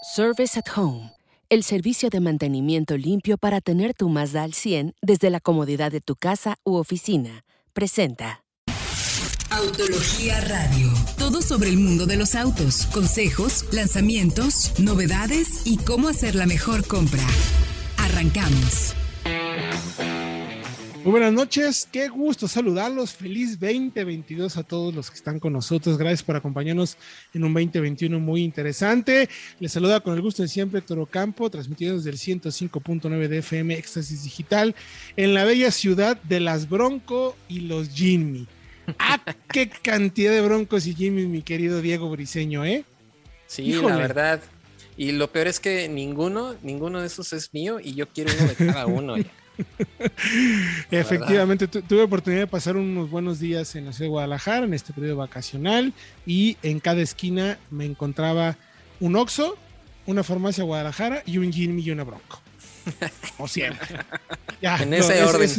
Service at Home, el servicio de mantenimiento limpio para tener tu Mazda al 100 desde la comodidad de tu casa u oficina, presenta. Autología Radio. Todo sobre el mundo de los autos, consejos, lanzamientos, novedades y cómo hacer la mejor compra. Arrancamos. Muy buenas noches, qué gusto saludarlos. Feliz 2022 a todos los que están con nosotros. Gracias por acompañarnos en un 2021 muy interesante. Les saluda con el gusto de siempre Toro Campo, transmitiendo desde el 105.9 de FM Éxtasis Digital en la bella ciudad de las Bronco y los Jimmy. ¡Ah, qué cantidad de Broncos y Jimmy, mi querido Diego Briseño, eh! Sí, la verdad. Y lo peor es que ninguno, ninguno de esos es mío y yo quiero uno de cada uno. Efectivamente, tuve oportunidad de pasar unos buenos días en la ciudad de Guadalajara en este periodo vacacional y en cada esquina me encontraba un Oxxo, una farmacia Guadalajara y un Jimmy y una Bronco. O siempre. en ese orden.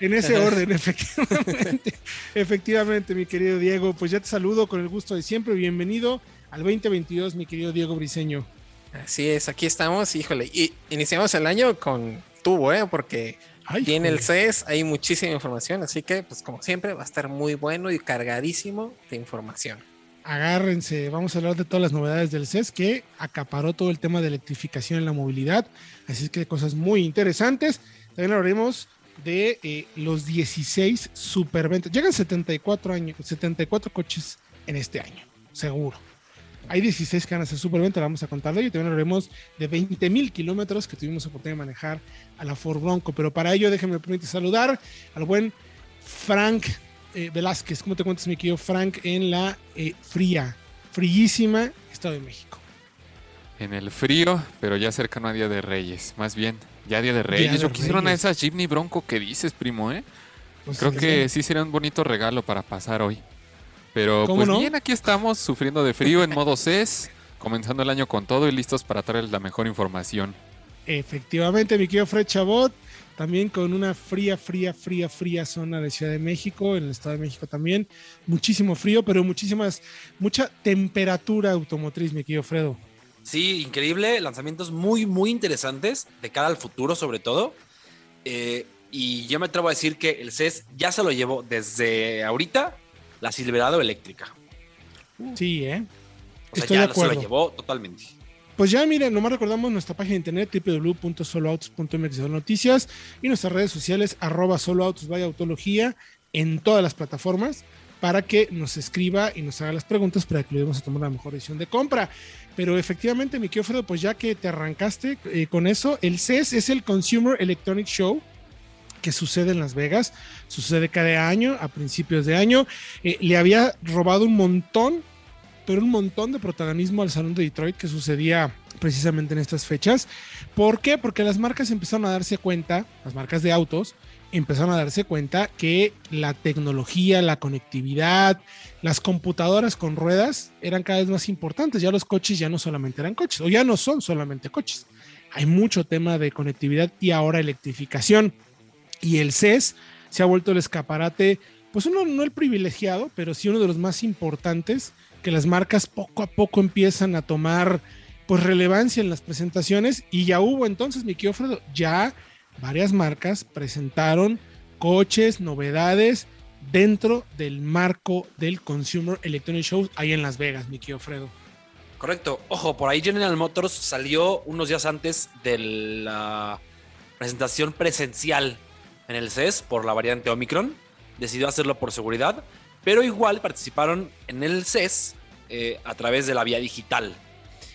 en ese orden, efectivamente. efectivamente, mi querido Diego. Pues ya te saludo con el gusto de siempre. Bienvenido al 2022, mi querido Diego Briseño. Así es, aquí estamos, híjole. Y iniciamos el año con tubo, ¿eh? Porque tiene el CES, hay muchísima información, así que, pues como siempre, va a estar muy bueno y cargadísimo de información. Agárrense, vamos a hablar de todas las novedades del CES que acaparó todo el tema de electrificación en la movilidad, así que cosas muy interesantes. También hablaremos de eh, los 16 superventas. Llegan 74 años, 74 coches en este año, seguro. Hay 16 que van a ser superventa, vamos a contar de ello. También hablaremos de 20 mil kilómetros que tuvimos oportunidad de manejar a la Ford Bronco. Pero para ello, déjenme permitir saludar al buen Frank eh, Velázquez. ¿Cómo te cuentas, mi querido Frank, en la eh, fría, fríísima Estado de México? En el frío, pero ya cercano a Día de Reyes. Más bien, ya Día de Reyes. Yo quisiera una de esas Jimny Bronco que dices, primo, ¿eh? Pues Creo que sí sería un bonito regalo para pasar hoy. Pero pues bien, aquí estamos sufriendo de frío en modo CES, comenzando el año con todo y listos para traerles la mejor información. Efectivamente, mi querido Fred Chabot, también con una fría, fría, fría, fría zona de Ciudad de México, en el Estado de México también. Muchísimo frío, pero muchísimas, mucha temperatura automotriz, mi querido Fredo. Sí, increíble, lanzamientos muy, muy interesantes de cara al futuro sobre todo. Eh, y yo me atrevo a decir que el CES ya se lo llevó desde ahorita la Silverado eléctrica. Sí, ¿eh? O sea, ya se la llevó totalmente. Pues ya miren, nomás recordamos nuestra página de internet www.soloautos.mx noticias y nuestras redes sociales arroba soloautos vaya autología en todas las plataformas para que nos escriba y nos haga las preguntas para que le a tomar la mejor decisión de compra. Pero efectivamente, mi querido Fredo, pues ya que te arrancaste eh, con eso, el CES es el Consumer Electronic Show que sucede en Las Vegas, sucede cada año, a principios de año. Eh, le había robado un montón, pero un montón de protagonismo al Salón de Detroit que sucedía precisamente en estas fechas. ¿Por qué? Porque las marcas empezaron a darse cuenta, las marcas de autos, empezaron a darse cuenta que la tecnología, la conectividad, las computadoras con ruedas eran cada vez más importantes. Ya los coches ya no solamente eran coches, o ya no son solamente coches. Hay mucho tema de conectividad y ahora electrificación y el CES se ha vuelto el escaparate, pues uno no el privilegiado, pero sí uno de los más importantes, que las marcas poco a poco empiezan a tomar pues relevancia en las presentaciones y ya hubo entonces, mi querido ya varias marcas presentaron coches, novedades dentro del marco del Consumer Electronic Show ahí en Las Vegas, mi Fredo. Correcto. Ojo, por ahí General Motors salió unos días antes de la presentación presencial en el CES por la variante Omicron. Decidió hacerlo por seguridad, pero igual participaron en el CES eh, a través de la vía digital.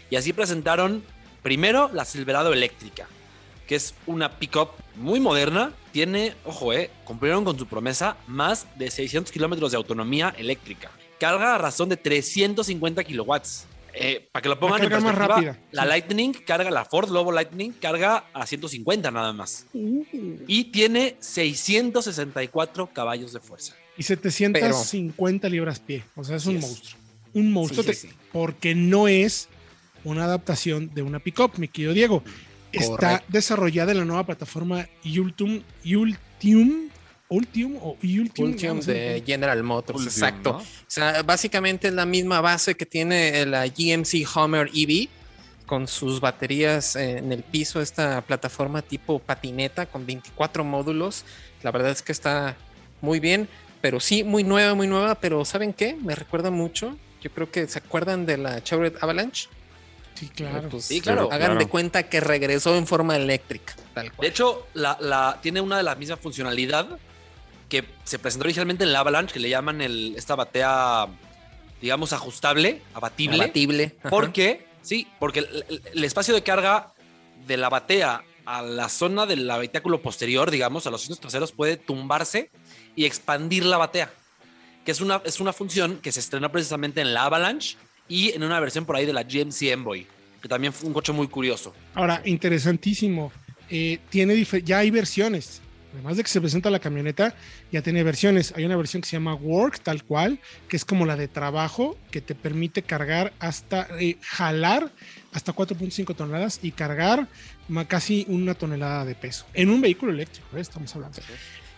Y así presentaron primero la Silverado eléctrica, que es una pickup muy moderna. Tiene, ojo, eh, cumplieron con su promesa más de 600 kilómetros de autonomía eléctrica. Carga a razón de 350 kilowatts. Eh, para que lo pongan en perspectiva, la Lightning carga, la Ford Lobo Lightning carga a 150 nada más. Uh. Y tiene 664 caballos de fuerza. Y 750 libras pie. O sea, es un monstruo. Un monstruo. porque no es una adaptación de una pickup, mi querido Diego. Está desarrollada en la nueva plataforma Ultium, Ultium Ultium o Ultium, de General Motors, exacto. O sea, básicamente es la misma base que tiene la GMC Hummer EV, con sus baterías en el piso, esta plataforma tipo patineta con 24 módulos. La verdad es que está muy bien, pero sí, muy nueva, muy nueva, pero ¿saben qué? Me recuerda mucho. Yo creo que se acuerdan de la Chevrolet Avalanche. Sí, claro. Pues, sí, claro. Hagan de cuenta que regresó en forma eléctrica. Tal cual. De hecho, la, tiene una de las mismas funcionalidad que se presentó originalmente en la Avalanche, que le llaman el, esta batea, digamos, ajustable, abatible. Abatible. Porque, sí, porque el, espacio de carga de la batea a la zona del habitáculo posterior, digamos, a los asientos traseros, puede tumbarse y expandir la batea, que es una, es una función que se estrenó precisamente en la Avalanche y en una versión por ahí de la GMC Envoy, que también fue un coche muy curioso. Ahora, interesantísimo, eh, tiene ya hay versiones. Además de que se presenta la camioneta, ya tiene versiones. Hay una versión que se llama Work, tal cual, que es como la de trabajo, que te permite cargar hasta, eh, jalar hasta 4.5 toneladas y cargar casi una tonelada de peso. En un vehículo eléctrico, ¿eh? estamos hablando.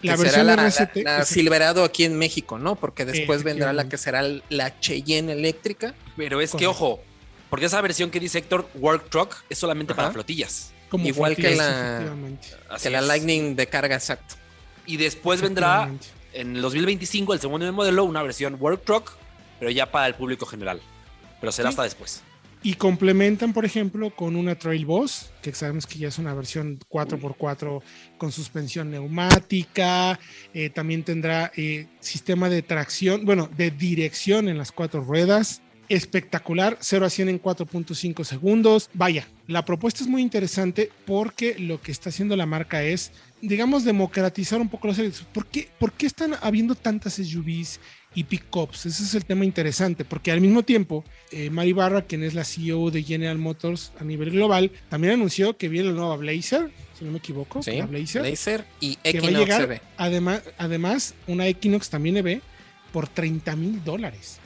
La versión será la, Silverado aquí en México, ¿no? Porque después vendrá la que será la Cheyenne eléctrica. Pero es que, ojo, porque esa versión que dice Héctor, Work Truck, es solamente para flotillas. Igual que la, que la Lightning de carga, exacto. Y después vendrá en el 2025 el segundo modelo, una versión Work Truck, pero ya para el público general. Pero será hasta después. Y complementan, por ejemplo, con una Trail Boss, que sabemos que ya es una versión 4x4 con suspensión neumática. Eh, también tendrá eh, sistema de tracción, bueno, de dirección en las cuatro ruedas. Espectacular, 0 a 100 en 4.5 segundos. Vaya, la propuesta es muy interesante porque lo que está haciendo la marca es, digamos, democratizar un poco los eléctricos. ¿Por qué, ¿Por qué están habiendo tantas SUVs y pickups. Ese es el tema interesante, porque al mismo tiempo, eh, Mari Barra, quien es la CEO de General Motors a nivel global, también anunció que viene la nueva Blazer, si no me equivoco, sí, Blazer, Blazer y Equinox EV. Además, además, una Equinox también EV por 30 mil dólares.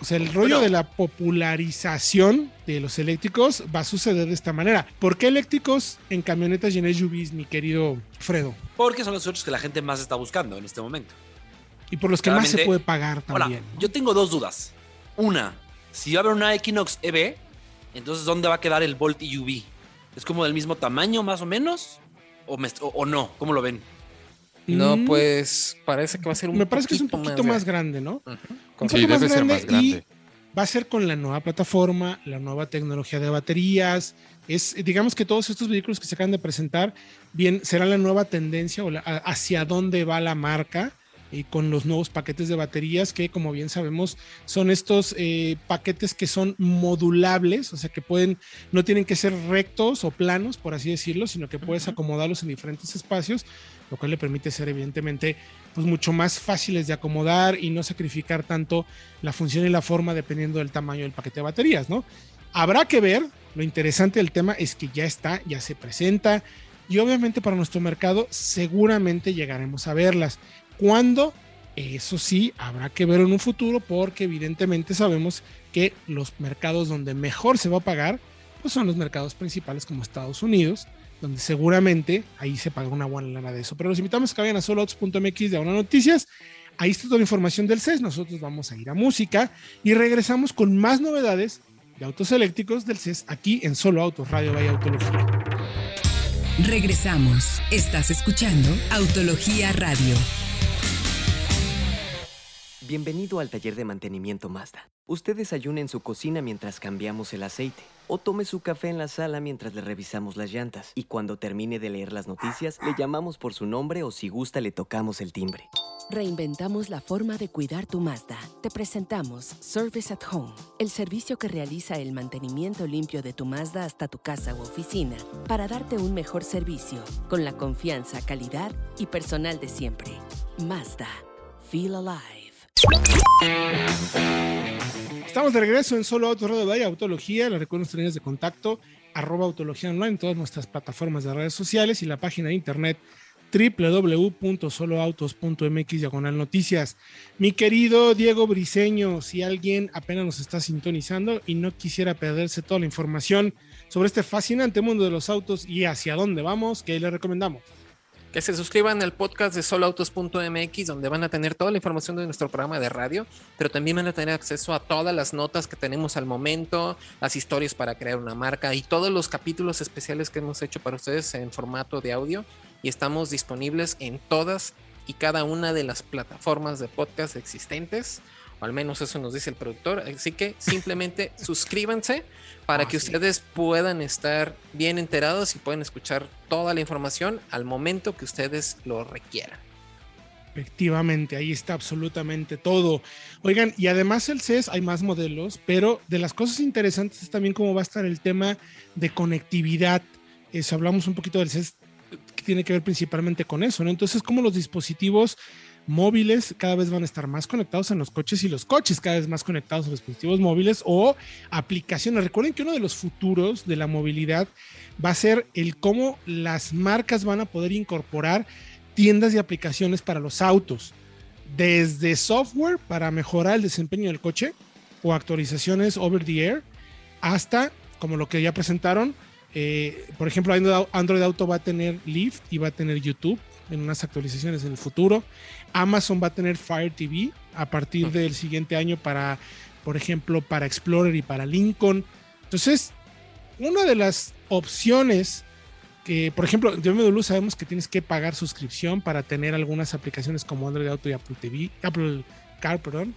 O sea, el rollo de la popularización de los eléctricos va a suceder de esta manera. ¿Por qué eléctricos en camionetas y en SUVs, mi querido Fredo? Porque son los otros que la gente más está buscando en este momento. Y por los que más se puede pagar también. yo tengo dos dudas. Una, si va a haber una Equinox EV, entonces ¿dónde va a quedar el Volt EUV? ¿Es como del mismo tamaño más o menos? ¿O, no? ¿Cómo lo ven? No, pues parece que va a ser un Me parece que es un poquito más, grande, ¿no? sí, debe ser más grande. va a ser con la nueva plataforma, la nueva tecnología de baterías. Es, digamos que todos estos vehículos que se acaban de presentar, bien, será la nueva tendencia o hacia dónde va la marca y con los nuevos paquetes de baterías que como bien sabemos son estos eh, paquetes que son modulables, o sea que pueden, no tienen que ser rectos o planos, por así decirlo, sino que puedes acomodarlos en diferentes espacios, lo cual le permite ser evidentemente pues mucho más fáciles de acomodar y no sacrificar tanto la función y la forma dependiendo del tamaño del paquete de baterías, ¿no? Habrá que ver, lo interesante del tema es que ya está, ya se presenta, y obviamente para nuestro mercado seguramente llegaremos a verlas. ¿Cuándo? Eso sí, habrá que ver en un futuro porque evidentemente sabemos que los mercados donde mejor se va a pagar pues son los mercados principales como Estados Unidos, donde seguramente ahí se paga una buena lana de eso. Pero los invitamos a que vayan a soloautos.mx de una noticias. Ahí está toda la información del CES. Nosotros vamos a ir a música y regresamos con más novedades de autos eléctricos del CES aquí en Solo Autos Radio Vaya Autología. Regresamos. Estás escuchando Autología Radio. Bienvenido al taller de mantenimiento Mazda. Usted desayune en su cocina mientras cambiamos el aceite o tome su café en la sala mientras le revisamos las llantas. Y cuando termine de leer las noticias, le llamamos por su nombre o si gusta le tocamos el timbre. Reinventamos la forma de cuidar tu Mazda. Te presentamos Service at Home, el servicio que realiza el mantenimiento limpio de tu Mazda hasta tu casa u oficina para darte un mejor servicio con la confianza, calidad y personal de siempre. Mazda. Feel alive. Estamos de regreso en Solo Autos Radio de Autología. Les recuerdo nuestras líneas de contacto, arroba autología online todas nuestras plataformas de redes sociales y la página de internet www.soloautos.mx diagonal noticias. Mi querido Diego Briseño, si alguien apenas nos está sintonizando y no quisiera perderse toda la información sobre este fascinante mundo de los autos y hacia dónde vamos, ¿qué le recomendamos? Que se suscriban al podcast de soloautos.mx, donde van a tener toda la información de nuestro programa de radio, pero también van a tener acceso a todas las notas que tenemos al momento, las historias para crear una marca y todos los capítulos especiales que hemos hecho para ustedes en formato de audio. Y estamos disponibles en todas y cada una de las plataformas de podcast existentes o al menos eso nos dice el productor. Así que simplemente suscríbanse para que ustedes puedan estar bien enterados y puedan escuchar toda la información al momento que ustedes lo requieran. Efectivamente, ahí está absolutamente todo. Oigan, y además el CES hay más modelos, pero de las cosas interesantes es también cómo va a estar el tema de conectividad. Eso, hablamos un poquito del CES que tiene que ver principalmente con eso, ¿no? Entonces, cómo los dispositivos móviles cada vez van a estar más conectados en los coches y los coches cada vez más conectados a dispositivos móviles o aplicaciones. Recuerden que uno de los futuros de la movilidad va a ser el cómo las marcas van a poder incorporar tiendas y aplicaciones para los autos, desde software para mejorar el desempeño del coche o actualizaciones over the air, hasta como lo que ya presentaron. Eh, por ejemplo, Android Auto va a tener Lyft y va a tener YouTube en unas actualizaciones en el futuro. Amazon va a tener Fire TV a partir del siguiente año para, por ejemplo, para Explorer y para Lincoln. Entonces, una de las opciones que, por ejemplo, de BMW sabemos que tienes que pagar suscripción para tener algunas aplicaciones como Android Auto y Apple TV, Apple Car, perdón.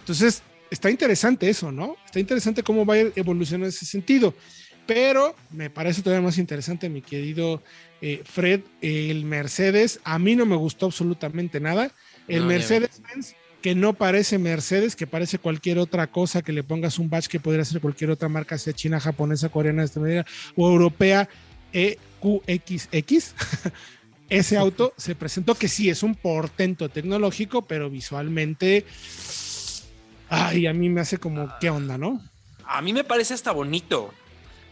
Entonces, está interesante eso, ¿no? Está interesante cómo va a evolucionar en ese sentido. Pero me parece todavía más interesante, mi querido eh, Fred, el Mercedes. A mí no me gustó absolutamente nada. El Mercedes-Benz, que no parece Mercedes, que parece cualquier otra cosa que le pongas un badge que podría ser cualquier otra marca, sea china, japonesa, coreana, de esta manera, o europea, EQXX. Ese auto se presentó que sí es un portento tecnológico, pero visualmente, ay, a mí me hace como, ¿qué onda, no? A mí me parece hasta bonito.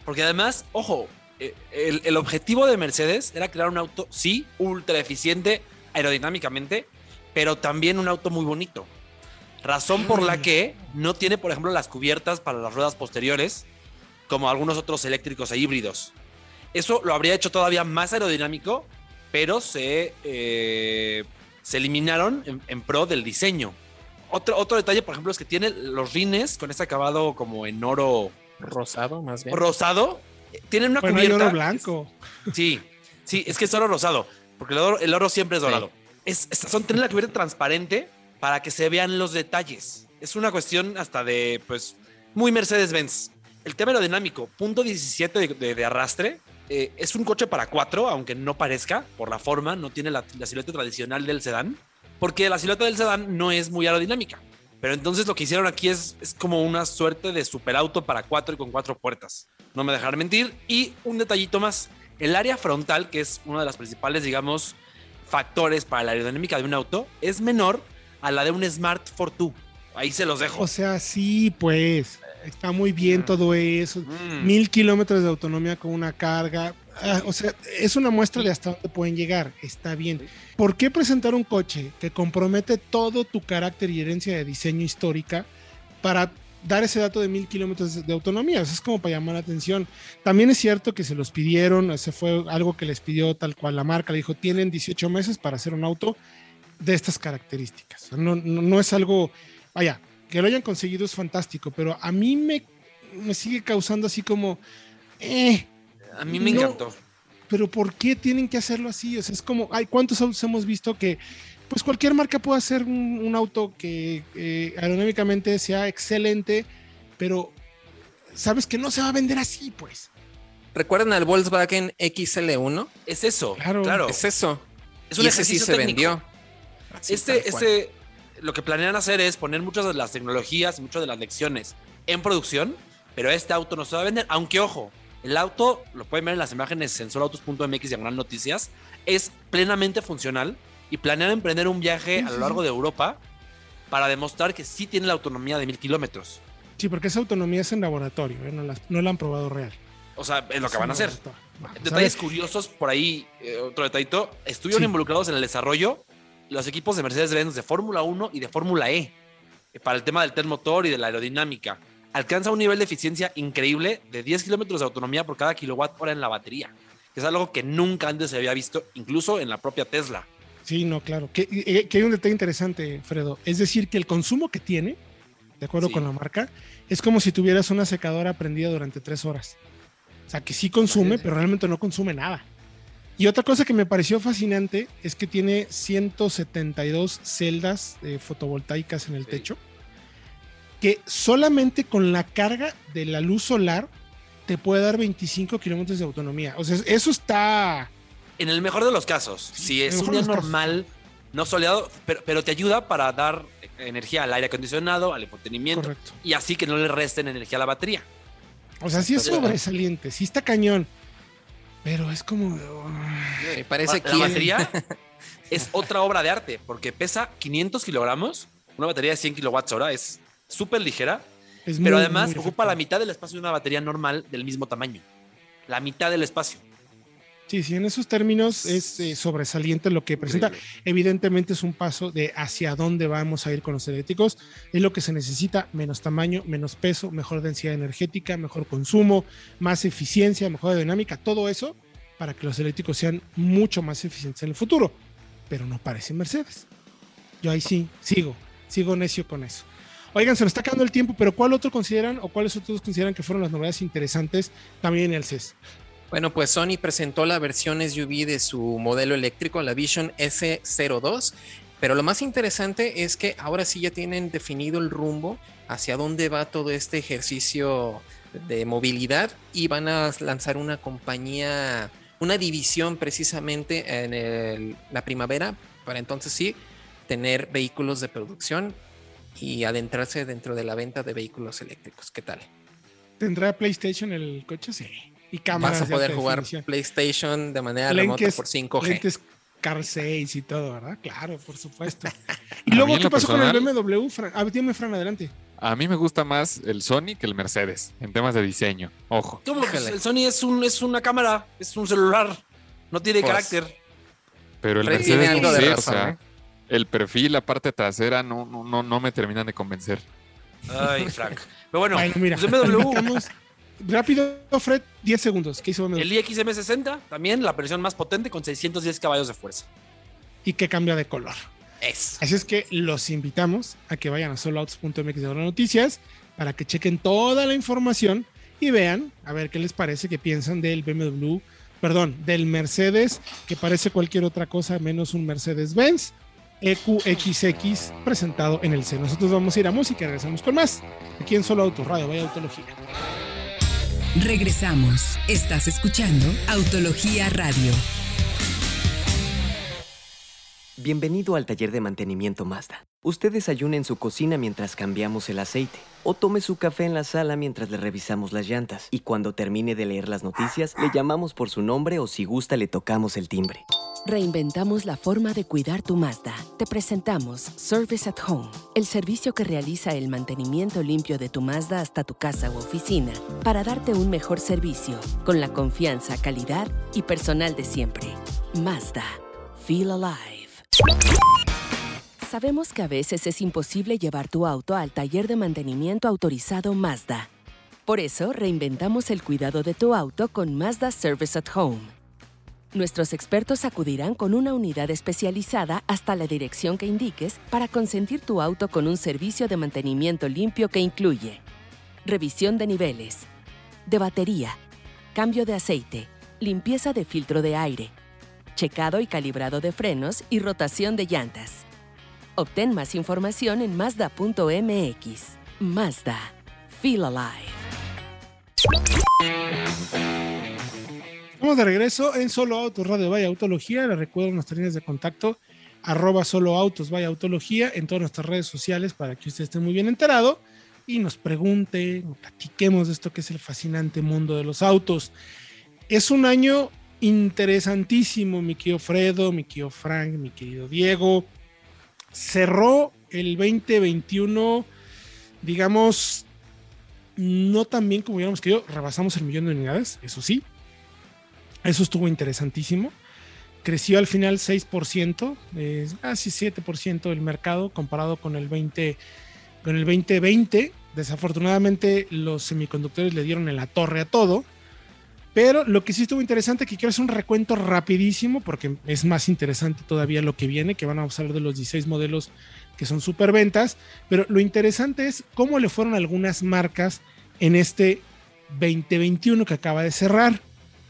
Porque además, ojo, eh, el, objetivo de Mercedes era crear un auto, sí, ultra eficiente aerodinámicamente, pero también un auto muy bonito. Razón por la que no tiene, por ejemplo, las cubiertas para las ruedas posteriores, como algunos otros eléctricos e híbridos. Eso lo habría hecho todavía más aerodinámico, pero se, eh, se eliminaron en, en, pro del diseño. Otro, otro detalle, por ejemplo, es que tiene los rines con ese acabado como en oro Rosado, más bien. Rosado. Tienen una cubierta. oro blanco. Sí, sí, es que es oro rosado, porque el oro, siempre es dorado. Es, son tener la cubierta transparente para que se vean los detalles. Es una cuestión hasta de, pues, muy Mercedes-Benz. El tema aerodinámico, punto 17 de, arrastre, eh, es un coche para cuatro, aunque no parezca, por la forma, no tiene la, la silueta tradicional del sedán, porque la silueta del sedán no es muy aerodinámica. Pero entonces lo que hicieron aquí es, es como una suerte de superauto para cuatro y con cuatro puertas. No me dejarán mentir. Y un detallito más. El área frontal, que es uno de los principales, digamos, factores para la aerodinámica de un auto, es menor a la de un Smart Fortwo. Ahí se los dejo. O sea, sí, pues. Está muy bien mm. todo eso. Mm. Mil kilómetros de autonomía con una carga. Ah, o sea, es una muestra de hasta dónde pueden llegar. Está bien. ¿Por qué presentar un coche que compromete todo tu carácter y herencia de diseño histórica para dar ese dato de mil kilómetros de autonomía? Eso es como para llamar la atención. También es cierto que se los pidieron, ese fue algo que les pidió tal cual la marca. Le dijo, tienen 18 meses para hacer un auto de estas características. No, no, es algo, vaya, que lo hayan conseguido es fantástico, pero a mí me, me sigue causando así como, eh, a mí me encantó. Pero ¿por qué tienen que hacerlo así? O sea, es como, hay cuántos autos hemos visto que, pues cualquier marca puede hacer un, auto que eh, aerodinámicamente sea excelente, pero sabes que no se va a vender así, pues. ¿Recuerdan al Volkswagen XL1? Es eso, claro. Es eso. Es un y ese sí se vendió. este, este, lo que planean hacer es poner muchas de las tecnologías, muchas de las lecciones en producción, pero este auto no se va a vender, aunque ojo, el auto, lo pueden ver en las imágenes en solautos.mx gran noticias, es plenamente funcional y planean emprender un viaje a lo largo de Europa para demostrar que sí tiene la autonomía de mil kilómetros. Sí, porque esa autonomía es en laboratorio, ¿eh? no, la, han probado real. O sea, es lo que van a hacer. Detalles curiosos por ahí, eh, otro detallito. Estuvieron involucrados en el desarrollo los equipos de Mercedes-Benz de Fórmula 1 y de Fórmula E eh, para el tema del TEL motor y de la aerodinámica alcanza un nivel de eficiencia increíble de 10 kilómetros de autonomía por cada kilowatt hora en la batería. que es algo que nunca antes se había visto, incluso en la propia Tesla. Sí, no, claro. Que, eh, hay un detalle interesante, Fredo. Es decir, que el consumo que tiene, de acuerdo con la marca, es como si tuvieras una secadora prendida durante tres horas. O sea, que sí consume, pero realmente no consume nada. Y otra cosa que me pareció fascinante es que tiene 172 celdas fotovoltaicas en el techo, que solamente con la carga de la luz solar te puede dar 25 kilómetros de autonomía. O sea, eso está... En el mejor de los casos, si es un día normal, no soleado, pero, te ayuda para dar energía al aire acondicionado, al entretenimiento, y así que no le resten energía a la batería. O sea, sí es sobresaliente, sí está cañón. Pero es como. parece que. La batería es otra obra de arte, porque pesa 500 kilogramos. Una batería de 100 kilowatts hora es súper ligera, pero además ocupa la mitad del espacio de una batería normal del mismo tamaño. La mitad del espacio. Sí, sí, en esos términos es eh, sobresaliente lo que presenta. Evidentemente es un paso de hacia dónde vamos a ir con los eléctricos. Es lo que se necesita, menos tamaño, menos peso, mejor densidad energética, mejor consumo, más eficiencia, mejor dinámica, todo eso para que los eléctricos sean mucho más eficientes en el futuro. Pero no parece Mercedes. Yo ahí sí, sigo, sigo necio con eso. Oigan, se nos está acabando el tiempo, pero ¿cuál otro consideran o cuáles otros consideran que fueron las novedades interesantes también en el CES? Bueno, pues Sony presentó la versión SUV de su modelo eléctrico, la Vision S02, pero lo más interesante es que ahora sí ya tienen definido el rumbo hacia dónde va todo este ejercicio de movilidad y van a lanzar una compañía, una división precisamente en la primavera para entonces sí tener vehículos de producción y adentrarse dentro de la venta de vehículos eléctricos. ¿Qué tal? ¿Tendrá PlayStation el coche? Sí y cámaras. Vas a poder jugar PlayStation de manera remota por 5G. Lentes Car 6 y todo, ¿verdad? Claro, por supuesto. y luego, ¿qué pasó con el BMW? Fran? Ah, dime, Fran, adelante. A mí me gusta más el Sony que el Mercedes en temas de diseño. Ojo. ¿Cómo? el Sony es, un, es una cámara, es un celular. No tiene pues, carácter. Pero el Mercedes algo de razón, o sea, ¿eh? El perfil, la parte trasera, no, no, no, no me terminan de convencer. Ay, Frank. Pero bueno, bueno mira, pues BMW. Rápido, Fred, 10 segundos. ¿Qué hizo El iXM60, también la versión más potente con 610 caballos de fuerza. Y que cambia de color. Es. Así es que los invitamos a que vayan a soloautos.mx de noticias para que chequen toda la información y vean a ver qué les parece, qué piensan del BMW, perdón, del Mercedes, que parece cualquier otra cosa menos un Mercedes-Benz. EQXX presentado en el C. Nosotros vamos a ir a música y regresamos con más aquí en Solo Autos Radio, vaya Autología. Regresamos. Estás escuchando Autología Radio. Bienvenido al taller de mantenimiento Mazda. Usted desayuna en su cocina mientras cambiamos el aceite. O tome su café en la sala mientras le revisamos las llantas. Y cuando termine de leer las noticias, le llamamos por su nombre o si gusta le tocamos el timbre. Reinventamos la forma de cuidar tu Mazda. Te presentamos Service at Home, el servicio que realiza el mantenimiento limpio de tu Mazda hasta tu casa u oficina para darte un mejor servicio con la confianza, calidad y personal de siempre. Mazda. Feel alive. Sabemos que a veces es imposible llevar tu auto al taller de mantenimiento autorizado Mazda. Por eso reinventamos el cuidado de tu auto con Mazda Service at Home Nuestros expertos acudirán con una unidad especializada hasta la dirección que indiques para consentir tu auto con un servicio de mantenimiento limpio que incluye revisión de niveles, de batería, cambio de aceite, limpieza de filtro de aire, checado y calibrado de frenos y rotación de llantas. Obtén más información en Mazda.mx. Mazda. Feel alive. Estamos de regreso en Solo Autos Radio Vaya Autología. Les recuerdo nuestras líneas de contacto, arroba Solo Autos Vaya Autología en todas nuestras redes sociales para que usted esté muy bien enterado y nos pregunte, platiquemos de esto que es el fascinante mundo de los autos. Es un año interesantísimo, mi querido Fredo, mi querido Frank, mi querido Diego. Cerró el 2021, digamos, no tan bien como hubiéramos querido. Rebasamos el millón de unidades, eso sí, eso estuvo interesantísimo. Creció al final 6%, casi 7% del mercado comparado con el, 20, con el 2020. Desafortunadamente los semiconductores le dieron en la torre a todo. Pero lo que sí estuvo interesante, que quiero hacer un recuento rapidísimo, porque es más interesante todavía lo que viene, que van a hablar de los 16 modelos que son superventas, pero lo interesante es cómo le fueron algunas marcas en este 2021 que acaba de cerrar.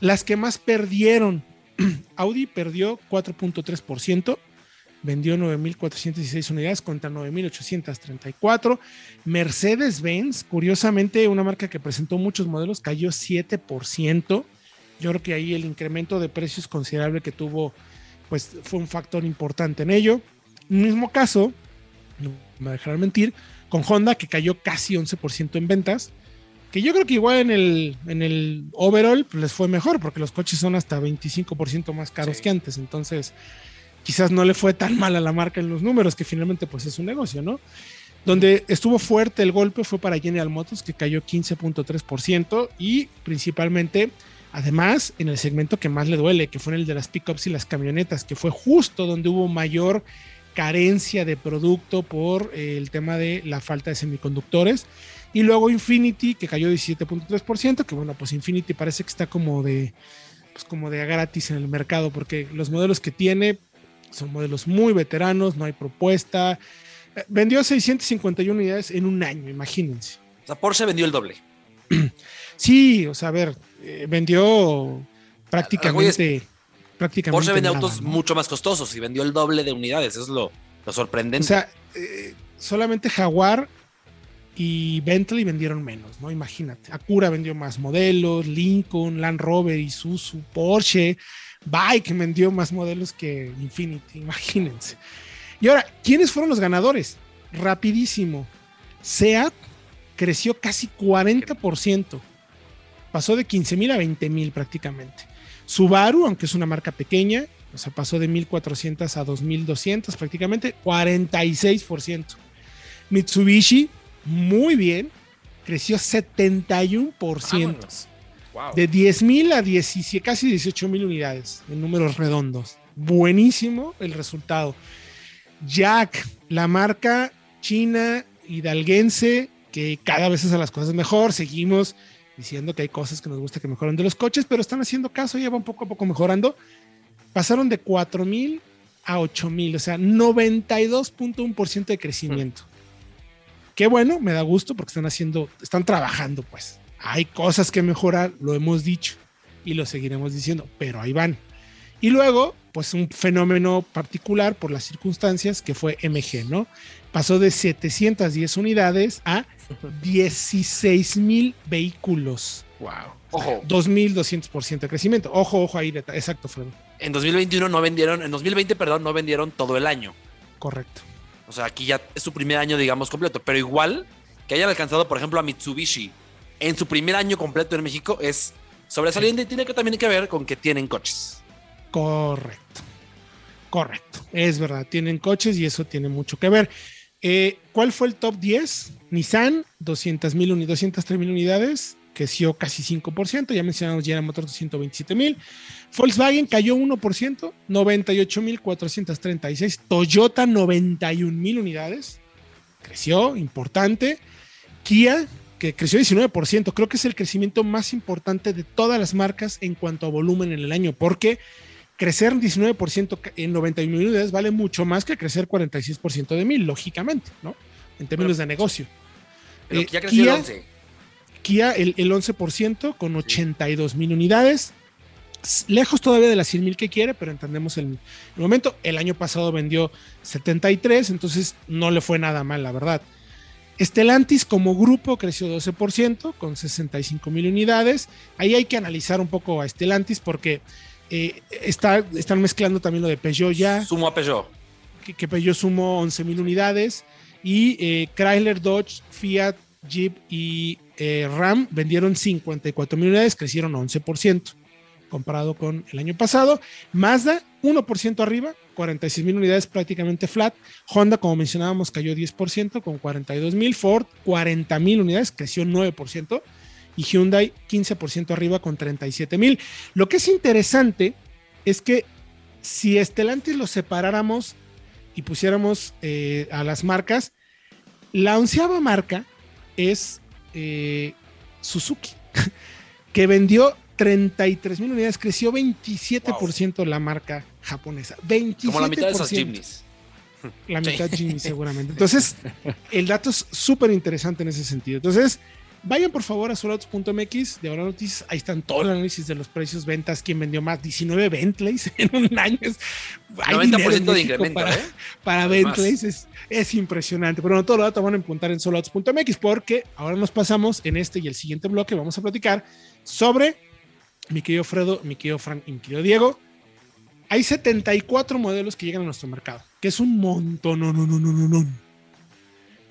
Las que más perdieron, Audi perdió 4.3%, vendió 9.416 unidades contra 9.834. Mercedes-Benz, curiosamente, una marca que presentó muchos modelos, cayó 7%. Yo creo que ahí el incremento de precios considerable que tuvo, pues fue un factor importante en ello. Mismo caso, no me dejarán mentir, con Honda, que cayó casi 11% en ventas. Que yo creo que igual en el, en el overall pues, les fue mejor, porque los coches son hasta 25% más caros que antes. Entonces, quizás no le fue tan mal a la marca en los números, que finalmente pues es un negocio, ¿no? Donde estuvo fuerte el golpe fue para General Motors, que cayó 15.3% y principalmente, además, en el segmento que más le duele, que fue en el de las pickups y las camionetas, que fue justo donde hubo mayor carencia de producto por eh, el tema de la falta de semiconductores. Y luego Infinity, que cayó 17.3%, que bueno, pues Infinity parece que está como de, pues como de gratis en el mercado, porque los modelos que tiene son modelos muy veteranos, no hay propuesta. Eh, vendió 651 unidades en un año, imagínense. O sea, Porsche vendió el doble. Sí, o sea, a ver, eh, vendió prácticamente Porsche vende autos mucho más costosos y vendió el doble de unidades, eso es lo, sorprendente. O sea, eh, solamente Jaguar y Bentley vendieron menos, ¿no? Imagínate. Acura vendió más modelos, Lincoln, Land Rover, Isuzu, Porsche, Bike vendió más modelos que Infinity, imagínense. Y ahora, ¿quiénes fueron los ganadores? Rapidísimo. SEAT creció casi 40%. Pasó de 15 mil a 20 mil prácticamente. Subaru, aunque es una marca pequeña, o sea, pasó de 1.400 a 2.200 prácticamente, 46%. Mitsubishi, muy bien, creció 71%. De 10.000 a 17, casi 18.000 unidades en números redondos. Buenísimo el resultado. Jack, la marca china hidalguense, que cada vez hace las cosas mejor, seguimos diciendo que hay cosas que nos gusta que mejoren de los coches, pero están haciendo caso, ya van poco a poco mejorando. Pasaron de 4 mil a 8 mil, o sea, 92.1% de crecimiento. Qué bueno, me da gusto porque están haciendo, están trabajando, pues. Hay cosas que mejorar, lo hemos dicho y lo seguiremos diciendo, pero ahí van. Y luego, pues un fenómeno particular por las circunstancias que fue MG, ¿no? Pasó de 710 unidades a 16 mil vehículos. Wow. Ojo. 2.200% de crecimiento. Ojo, ojo ahí. Exacto, Fred. En 2021 no vendieron, en 2020, perdón, no vendieron todo el año. Correcto. O sea, aquí ya es su primer año, digamos, completo. Pero igual que hayan alcanzado, por ejemplo, a Mitsubishi en su primer año completo en México es sobresaliente y tiene que también que ver con que tienen coches. Correcto. Correcto. Es verdad, tienen coches y eso tiene mucho que ver. Eh, ¿Cuál fue el top 10? Nissan, 200 mil 203 mil unidades, creció casi 5%. Ya mencionamos General Motors, 127 mil. Volkswagen cayó 1%, 98 mil 436. Toyota, 91 mil unidades, creció, importante. Kia, que creció 19%, creo que es el crecimiento más importante de todas las marcas en cuanto a volumen en el año, porque crecer 19% en 91 unidades vale mucho más que crecer 46% de mil, lógicamente, ¿no? En términos de negocio. Pero ya creció Kia, el 11. Kia el, 11% con 82 mil unidades. Lejos todavía de las 100 mil que quiere, pero entendemos el, el, momento. El año pasado vendió 73, entonces no le fue nada mal, la verdad. Estelantis como grupo creció 12% con 65 mil unidades. Ahí hay que analizar un poco a Estelantis porque eh, está, están mezclando también lo de Peugeot ya. Sumo a Peugeot. Que, Peugeot sumó 11 mil unidades. Y eh, Chrysler, Dodge, Fiat, Jeep y eh, Ram vendieron 54 mil unidades, crecieron 11% comparado con el año pasado. Mazda 1% arriba, 46 mil unidades prácticamente flat. Honda, como mencionábamos, cayó 10% con 42 mil. Ford 40 mil unidades, creció 9% y Hyundai 15% arriba con 37 mil. Lo que es interesante es que si Stellantis lo separáramos y pusiéramos eh, a las marcas, la onceava marca es eh, Suzuki, que vendió 33 mil unidades, creció 27% la marca japonesa. 27%. Como la mitad de esos. La mitad Jimny seguramente. Entonces, el dato es súper interesante en ese sentido. Entonces, Vayan por favor a soloautos.mx de ahora noticias. Ahí están todo el análisis de los precios, ventas, quién vendió más, 19 Bentleys en un año. Es, 90% de incremento, para, ¿eh? para Bentleys es, es, impresionante. Pero no, todo lo datos van a apuntar en soloautos.mx porque ahora nos pasamos en este y el siguiente bloque. Vamos a platicar sobre mi querido Fredo, mi querido Frank y mi querido Diego. Hay 74 modelos que llegan a nuestro mercado, que es un montón, no, no, no, no, no, no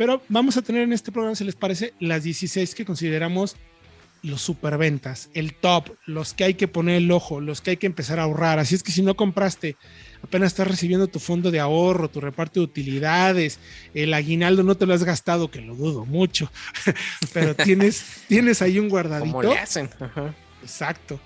pero vamos a tener en este programa, si les parece, las 16 que consideramos los superventas, el top, los que hay que poner el ojo, los que hay que empezar a ahorrar. Así es que si no compraste, apenas estás recibiendo tu fondo de ahorro, tu reparto de utilidades, el aguinaldo no te lo has gastado, que lo dudo mucho, pero tienes, tienes ahí un guardadito. ¿Cómo le hacen? Exacto.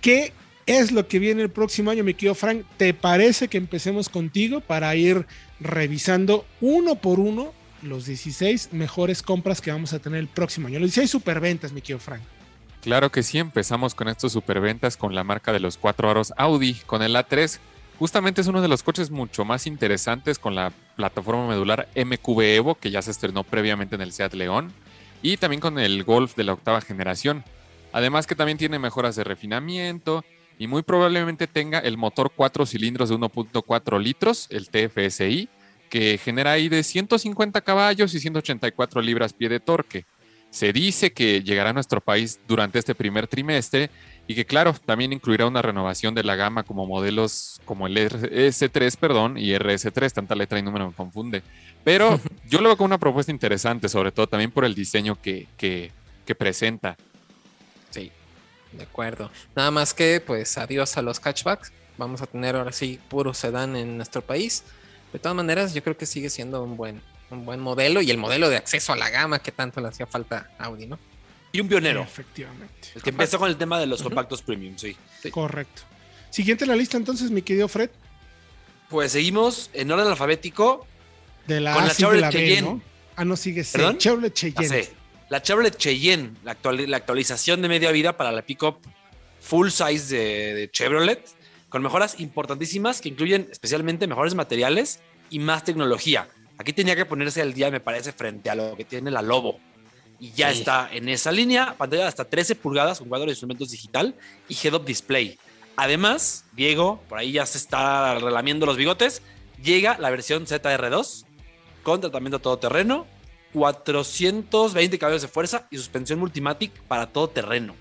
¿Qué es lo que viene el próximo año, mi querido Frank? ¿Te parece que empecemos contigo para ir revisando uno por uno los 16 mejores compras que vamos a tener el próximo año. Los 16 superventas, mi querido Frank. Claro que sí, empezamos con estos superventas con la marca de los cuatro aros Audi, con el A3. Justamente es uno de los coches mucho más interesantes con la plataforma medular MQB Evo, que ya se estrenó previamente en el Seat León, y también con el Golf de la octava generación. Además que también tiene mejoras de refinamiento y muy probablemente tenga el motor 4 cilindros de 1.4 litros, el TFSI, que genera ahí de 150 caballos y 184 libras pie de torque. Se dice que llegará a nuestro país durante este primer trimestre y que claro, también incluirá una renovación de la gama como modelos como el S3, perdón, y RS3, tanta letra y número me confunde. Pero yo lo veo como una propuesta interesante, sobre todo también por el diseño que, que, que presenta. Sí, de acuerdo. Nada más que pues adiós a los catchbacks. Vamos a tener ahora sí puro sedán en nuestro país. De todas maneras, yo creo que sigue siendo un buen, un buen modelo y el modelo de acceso a la gama que tanto le hacía falta a Audi, ¿no? Y un pionero. Efectivamente. El que empezó con el tema de los compactos premium, sí. Correcto. Siguiente en la lista entonces, mi querido Fred. Pues seguimos en orden alfabético. De la con la Chevrolet Cheyenne. Ah, no, sigue ¿Perdón? Chevrolet Cheyenne. La Chevrolet Cheyenne, la, la, actualización de media vida para la pickup full size de, de Chevrolet con mejoras importantísimas que incluyen especialmente mejores materiales y más tecnología. Aquí tenía que ponerse al día, me parece, frente a lo que tiene la Lobo. Y ya está en esa línea, pantalla de hasta 13 pulgadas con cuadro de instrumentos digital y head-up display. Además, Diego, por ahí ya se está relamiendo los bigotes, llega la versión ZR2 con tratamiento todoterreno, 420 caballos de fuerza y suspensión multimatic para todo terreno.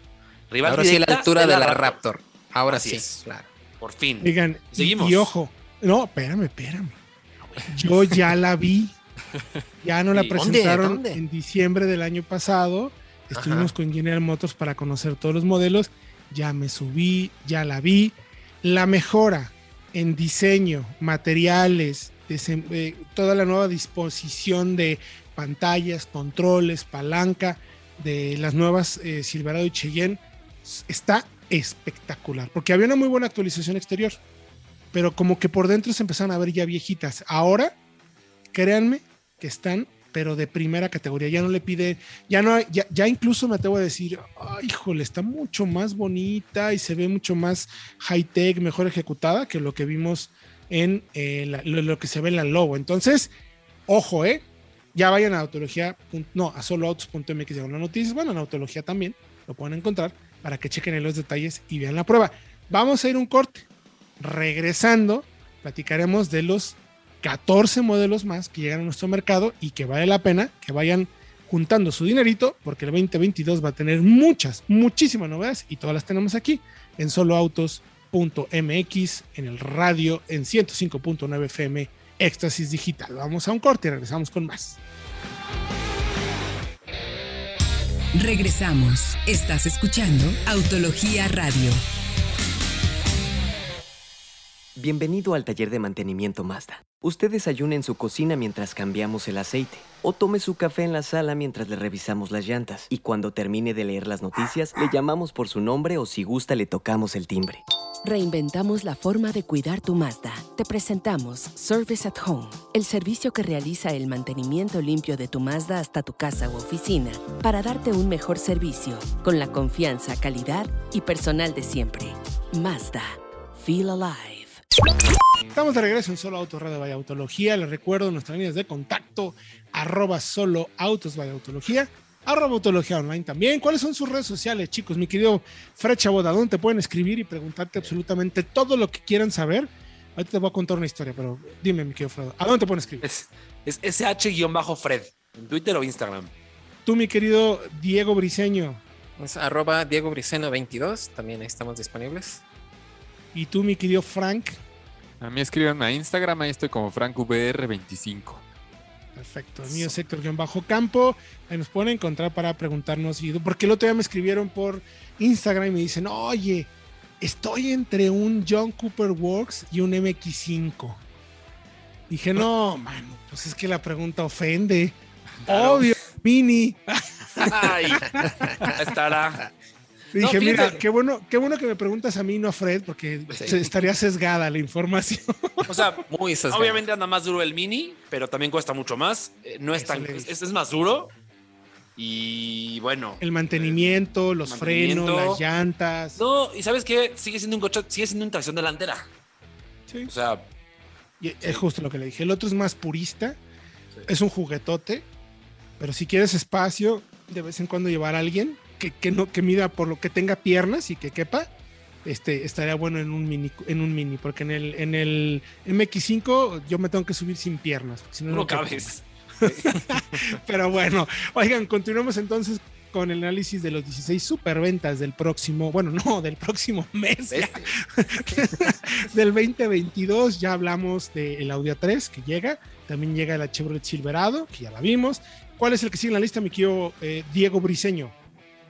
Rival Ahora sí la altura de la, Raptor. Ahora sí, claro. Por fin. Digan, Seguimos. Y, ojo, no, espérame, espérame. Yo ya la vi. Ya no la presentaron en diciembre del año pasado. Estuvimos con General Motors para conocer todos los modelos. Ya me subí, ya la vi. La mejora en diseño, materiales, eh, toda la nueva disposición de pantallas, controles, palanca de las nuevas eh, Silverado y Cheyenne está espectacular, porque había una muy buena actualización exterior, pero como que por dentro se empezaron a ver ya viejitas. Ahora, créanme que están, pero de primera categoría, ya no le pide, ya no, ya, ya incluso me atrevo a decir, Ay, híjole, está mucho más bonita y se ve mucho más high tech, mejor ejecutada que lo que vimos en eh, lo, que se ve en la Lobo. Entonces, ojo, eh, ya vayan a autología, no, a soloautos.mx de una noticia, bueno, en autología también lo pueden encontrar para que chequen en los detalles y vean la prueba. Vamos a ir un corte. Regresando, platicaremos de los 14 modelos más que llegan a nuestro mercado y que vale la pena que vayan juntando su dinerito porque el 2022 va a tener muchas, muchísimas novedades y todas las tenemos aquí en soloautos.mx, en el radio, en 105.9 FM, Éxtasis Digital. Vamos a un corte y regresamos con más. Regresamos. Estás escuchando Autología Radio. Bienvenido al taller de mantenimiento Mazda. Usted desayuna en su cocina mientras cambiamos el aceite. O tome su café en la sala mientras le revisamos las llantas. Y cuando termine de leer las noticias, le llamamos por su nombre o si gusta le tocamos el timbre. Reinventamos la forma de cuidar tu Mazda. Te presentamos Service at Home, el servicio que realiza el mantenimiento limpio de tu Mazda hasta tu casa u oficina para darte un mejor servicio con la confianza, calidad y personal de siempre. Mazda. Feel alive. Estamos de regreso en Solo Autos Radio Vaya Autología. Les recuerdo nuestras líneas de contacto, arroba solo autos Vaya Autología arroba autología online también. ¿Cuáles son sus redes sociales, chicos? Mi querido Fred Chaboda, ¿dónde te pueden escribir y preguntarte absolutamente todo lo que quieran saber? Ahorita te voy a contar una historia, pero dime, mi querido Fred, ¿a dónde te pueden escribir? Es, es sh-fred, en Twitter o Instagram. Tú, mi querido Diego Briseño. Es arroba Diego Briseño 22, también estamos disponibles. Y tú, mi querido Frank. A mí escríbanme a Instagram, ahí estoy como FrankVR25. Perfecto. El mío es Héctor-Campo. Ahí nos pueden encontrar para preguntarnos. Porque el otro día me escribieron por Instagram y me dicen, oye, estoy entre un John Cooper Works y un MX5. Dije, no, mano, pues es que la pregunta ofende. Obvio, Mini. Ay, estará. Dije, mira, qué bueno, qué bueno que me preguntas a mí, no a Fred, porque estaría sesgada la información. O sea, muy obviamente anda más duro el mini, pero también cuesta mucho más. Eh, no es tan. Este es más duro. Y bueno. El mantenimiento, los frenos, las llantas. No, y sabes qué? Sigue siendo un coche, sigue siendo una tracción delantera. Sí. O sea. es justo lo que le dije. El otro es más purista. Es un juguetote. Pero si quieres espacio, de vez en cuando llevar a alguien, que, no, que mida por lo que tenga piernas y que quepa, este, estaría bueno en un mini, en un mini, porque en el, en el MX5 yo me tengo que subir sin piernas. Si no, no, cabes. Pero bueno, oigan, continuemos entonces con el análisis de los 16 superventas del próximo, bueno, no, del próximo mes, este. del 2022. Ya hablamos del Audio 3 que llega, también llega la Chevrolet Silverado, que ya la vimos. ¿Cuál es el que sigue en la lista, mi querido eh, Diego Briseño?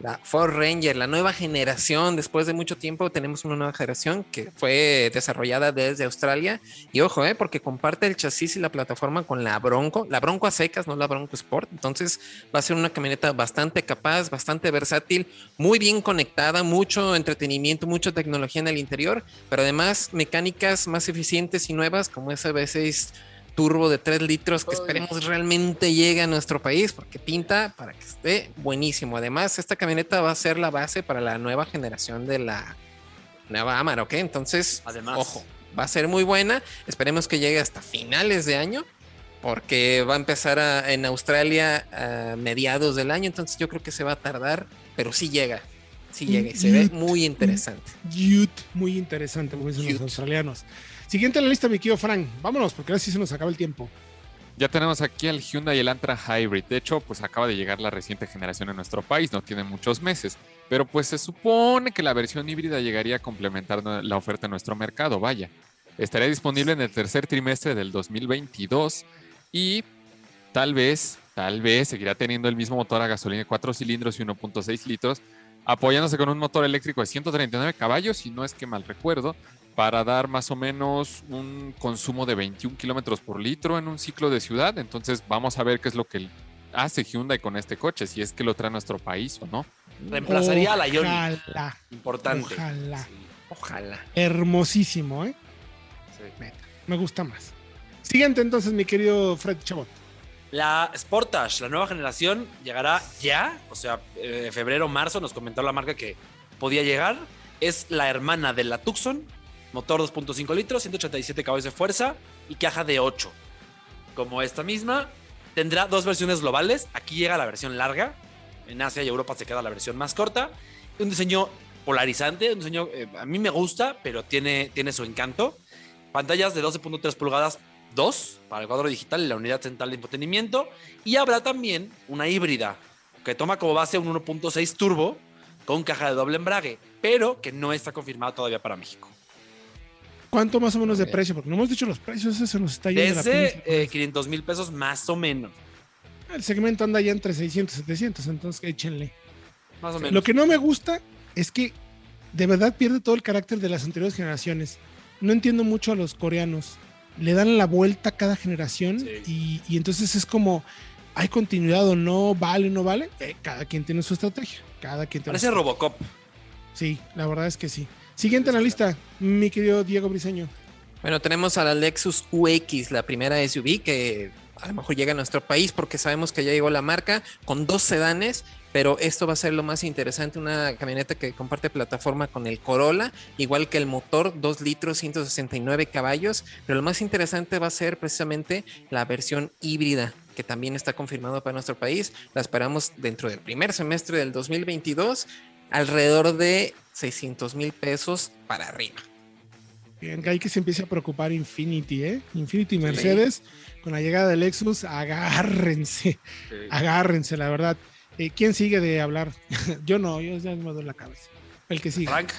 La Ford Ranger, la nueva generación. Después de mucho tiempo tenemos una nueva generación que fue desarrollada desde Australia. Y ojo, eh, porque comparte el chasis y la plataforma con la Bronco. La Bronco a secas, no la Bronco Sport. Entonces va a ser una camioneta bastante capaz, bastante versátil, muy bien conectada, mucho entretenimiento, mucha tecnología en el interior, pero además mecánicas más eficientes y nuevas como esa V6 turbo de 3 litros que esperemos realmente llegue a nuestro país porque pinta para que esté buenísimo. Además, esta camioneta va a ser la base para la nueva generación de la nueva Amara, ¿ok? Entonces, Además. ojo, va a ser muy buena. Esperemos que llegue hasta finales de año porque va a empezar en Australia a mediados del año. Entonces, yo creo que se va a tardar, pero sí llega. Sí llega y se ve muy interesante. Muy interesante, como dicen los australianos. Siguiente en la lista, mi querido Frank. Vámonos, porque ahora sí se nos acaba el tiempo. Ya tenemos aquí el Hyundai Elantra Hybrid. De hecho, pues acaba de llegar la reciente generación en nuestro país, no tiene muchos meses. Pero pues se supone que la versión híbrida llegaría a complementar la oferta en nuestro mercado, vaya. Estaría disponible en el tercer trimestre del 2022 y tal vez, tal vez seguirá teniendo el mismo motor a gasolina de 4 cilindros y 1.6 litros, apoyándose con un motor eléctrico de 139 caballos, si no es que mal recuerdo, para dar más o menos un consumo de 21 kilómetros por litro en un ciclo de ciudad. Entonces vamos a ver qué es lo que hace Hyundai con este coche, si es que lo trae a nuestro país o no. Reemplazaría a la Ioniq. Importante. Ojalá. Ojalá. Hermosísimo, ¿eh? Sí. Me gusta más. Siguiente entonces, mi querido Fred Chabot. La Sportage, la nueva generación, llegará ya, o sea, eh, febrero, marzo, nos comentó la marca que podía llegar. Es la hermana de la Tucson, motor 2.5 litros, 187 caballos de fuerza y caja de 8. Como esta misma, tendrá dos versiones globales. Aquí llega la versión larga. En Asia y Europa se queda la versión más corta. Un diseño polarizante, un diseño eh, a mí me gusta, pero tiene, tiene su encanto. Pantallas de 12.3 pulgadas 2 para el cuadro digital y la unidad central de entretenimiento. Y habrá también una híbrida que toma como base un 1.6 turbo con caja de doble embrague, pero que no está confirmada todavía para México. ¿Cuánto más o menos de precio? Porque no hemos dicho los precios, ese se nos está yendo. Desde 500 mil pesos más o menos. El segmento anda ya entre 600 y 700, entonces échenle. Más o menos. Lo que no me gusta es que de verdad pierde todo el carácter de las anteriores generaciones. No entiendo mucho a los coreanos. Le dan la vuelta a cada generación y, entonces es como, ¿hay continuidad o no? ¿Vale o no vale? Eh, cada quien tiene su estrategia. Cada quien Parece Robocop. Sí, la verdad es que sí. Siguiente en la lista, mi querido Diego Briseño. Bueno, tenemos a la Lexus UX, la primera SUV que a lo mejor llega a nuestro país porque sabemos que ya llegó la marca con dos sedanes, pero esto va a ser lo más interesante, una camioneta que comparte plataforma con el Corolla, igual que el motor, 2 litros, 169 caballos, pero lo más interesante va a ser precisamente la versión híbrida que también está confirmado para nuestro país. La esperamos dentro del primer semestre del 2022, alrededor de 600 mil pesos para arriba. Bien, hay que se empiece a preocupar Infinity, ¿eh? Infinity Mercedes, con la llegada del Lexus, agárrense, agárrense, la verdad. Eh, ¿Quién sigue de hablar? yo no, yo ya me doy la cabeza. El que sigue. Frank.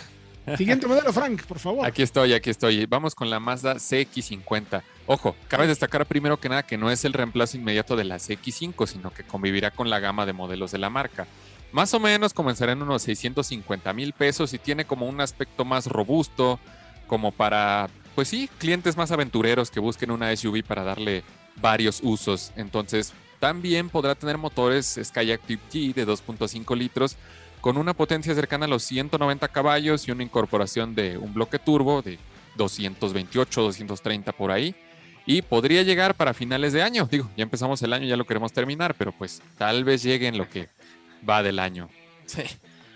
Siguiente modelo, Frank, por favor. Aquí estoy, aquí estoy. Vamos con la Mazda CX50. Ojo, cabe destacar primero que nada que no es el reemplazo inmediato de la CX5, sino que convivirá con la gama de modelos de la marca. Más o menos comenzará en unos 650 mil pesos y tiene como un aspecto más robusto, como para, pues sí, clientes más aventureros que busquen una SUV para darle varios usos. Entonces, también podrá tener motores Skyactiv G de 2.5 litros con una potencia cercana a los 190 caballos y una incorporación de un bloque turbo de 228, 230 por ahí. Y podría llegar para finales de año. Digo, ya empezamos el año, ya lo queremos terminar, pero pues tal vez llegue en lo que va del año. Sí.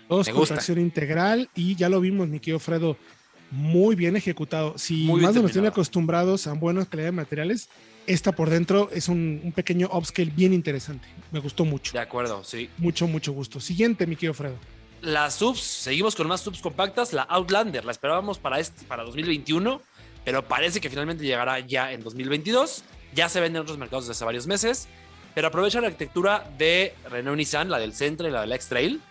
Dos con tracción integral y ya lo vimos, mi querido Fredo, muy bien ejecutado. Si más de nos tiene acostumbrados a buenas calidad de materiales, esta por dentro es un, pequeño upscale bien interesante. Me gustó mucho. De acuerdo, sí. Mucho, mucho gusto. Siguiente, mi querido Fredo. Las subs, seguimos con más subs compactas. La Outlander, la esperábamos para, este, para 2021, pero parece que finalmente llegará ya en 2022. Ya se vende en otros mercados desde hace varios meses, pero aprovecha la arquitectura de Renault Nissan, la del Centro y la del X-Trail,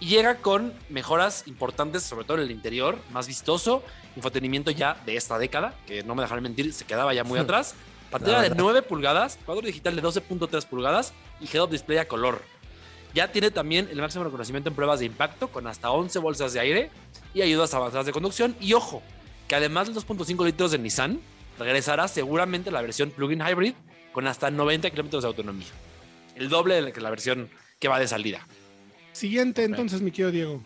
y llega con mejoras importantes, sobre todo en el interior, más vistoso, infotenimiento ya de esta década, que no me dejaré mentir, se quedaba ya muy atrás. Pantalla de 9 pulgadas, cuadro digital de 12.3 pulgadas y head-up display a color. Ya tiene también el máximo reconocimiento en pruebas de impacto con hasta 11 bolsas de aire y ayudas avanzadas de conducción. Y ojo, que además de 2.5 litros de Nissan, regresará seguramente la versión plug-in hybrid con hasta 90 kilómetros de autonomía. El doble de la versión que va de salida. Siguiente entonces, mi querido Diego.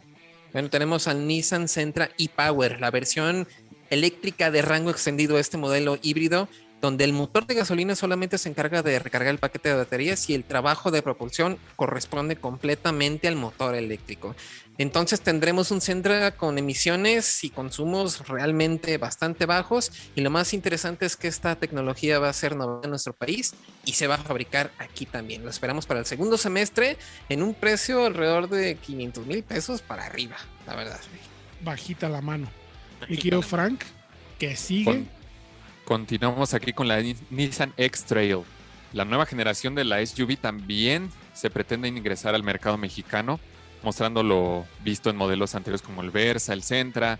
Bueno, tenemos al Nissan Sentra e-Power, la versión eléctrica de rango extendido, este modelo híbrido donde el motor de gasolina solamente se encarga de recargar el paquete de baterías y el trabajo de propulsión corresponde completamente al motor eléctrico. Entonces tendremos un Sentra con emisiones y consumos realmente bastante bajos y lo más interesante es que esta tecnología va a ser nueva en nuestro país y se va a fabricar aquí también. Lo esperamos para el segundo semestre en un precio alrededor de 500 mil pesos para arriba, la verdad. Bajita la mano. Mi querido Frank, que sigue. Continuamos aquí con la Nissan X-Trail. La nueva generación de la SUV también se pretende ingresar al mercado mexicano, mostrando lo visto en modelos anteriores como el Versa, el Sentra.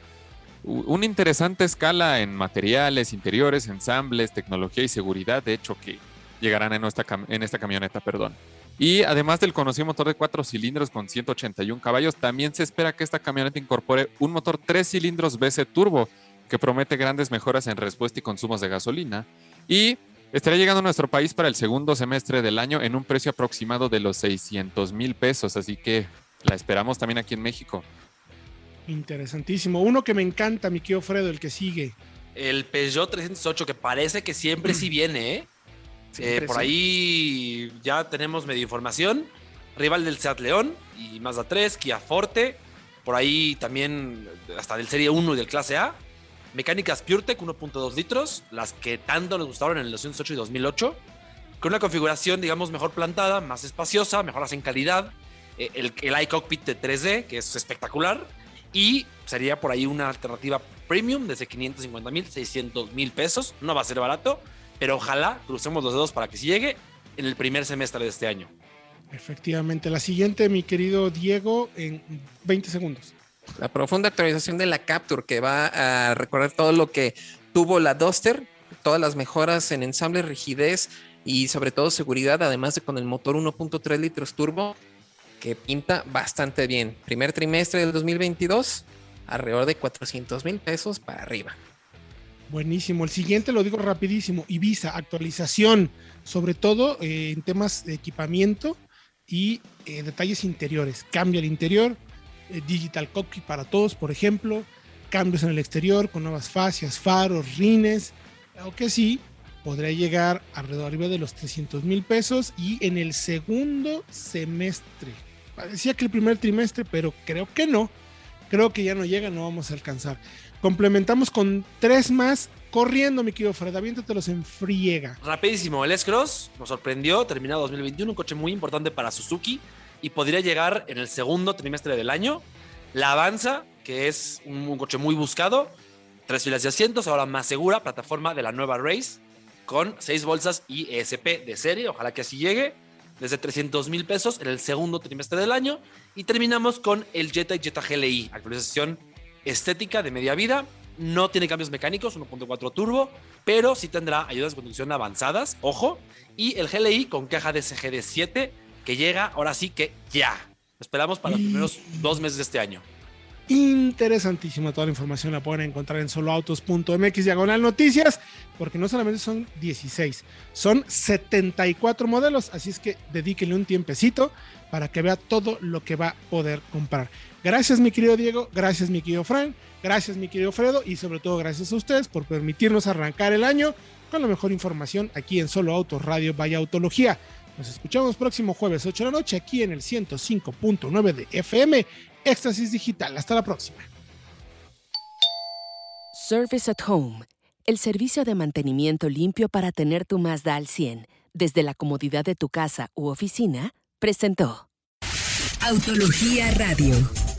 Una interesante escala en materiales, interiores, ensambles, tecnología y seguridad, de hecho, que llegarán en, esta, en esta camioneta, perdón. Y además del conocido motor de cuatro cilindros con 181 caballos, también se espera que esta camioneta incorpore un motor tres cilindros BC Turbo que promete grandes mejoras en respuesta y consumos de gasolina. Y estará llegando a nuestro país para el segundo semestre del año en un precio aproximado de los 600 mil pesos. Así que la esperamos también aquí en México. Interesantísimo. Uno que me encanta, mi querido Fredo, el que sigue. El Peugeot 308, que parece que siempre sí viene, ¿eh? eh por ahí ya tenemos medio información. Rival del Seat León y Mazda 3, Kia Forte. Por ahí también hasta del Serie 1 y del Clase A. Mecánicas PureTech 1.2 litros, las que tanto les gustaron en el 2008 y 2008, con una configuración, digamos, mejor plantada, más espaciosa, mejoras en calidad, eh, el, el iCockpit de 3D, que es espectacular, y sería por ahí una alternativa premium desde 550 mil, 600 mil pesos, no va a ser barato, pero ojalá crucemos los dedos para que se llegue en el primer semestre de este año. Efectivamente, la siguiente, mi querido Diego, en 20 segundos la profunda actualización de la Capture que va a recorrer todo lo que tuvo la Duster, todas las mejoras en ensamble, rigidez y sobre todo seguridad, además de con el motor 1.3 litros turbo que pinta bastante bien. Primer trimestre del 2022, alrededor de 400 mil pesos para arriba. Buenísimo. El siguiente lo digo rapidísimo. Ibiza, actualización, sobre todo eh, en temas de equipamiento y eh, detalles interiores. Cambia el interior, Digital Cockpit para todos, por ejemplo. cambios en el exterior con nuevas fascias, faros, rines, aunque sí, podría llegar alrededor arriba de los 300 mil pesos y en el segundo semestre. Parecía que el primer trimestre, pero creo que no. Creo que ya no llega, no vamos a alcanzar. Complementamos con tres más corriendo, mi querido Fred. Aviéntatelos en friega. Rapidísimo, el S-Cross nos sorprendió, terminado 2021, un coche muy importante para Suzuki y podría llegar en el segundo trimestre del año. La Avanza, que es un, coche muy buscado, tres filas de asientos, ahora más segura, plataforma de la nueva Race, con seis bolsas y ESP de serie, ojalá que así llegue, desde 300 mil pesos en el segundo trimestre del año. Y terminamos con el Jetta y Jetta GLI, actualización estética de media vida. No tiene cambios mecánicos, 1.4 turbo, pero sí tendrá ayudas de conducción avanzadas, ojo. Y el GLI con caja de CGD 7, que llega ahora sí que ya. esperamos para los primeros dos meses de este año interesantísima. Toda la información la pueden encontrar en soloautos.mx diagonal noticias, porque no solamente son 16, son 74 modelos. Así es que dedíquenle un tiempecito para que vea todo lo que va a poder comprar. Gracias, mi querido Diego. Gracias, mi querido Frank. Gracias, mi querido Fredo. Y sobre todo, gracias a ustedes por permitirnos arrancar el año con la mejor información aquí en Solo Autos Radio Vaya Autología. Nos escuchamos próximo jueves 8 de la noche aquí en el 105.9 de FM Éxtasis Digital. Hasta la próxima. Service at Home, el servicio de mantenimiento limpio para tener tu Mazda al 100 desde la comodidad de tu casa u oficina, presentó. Autología Radio.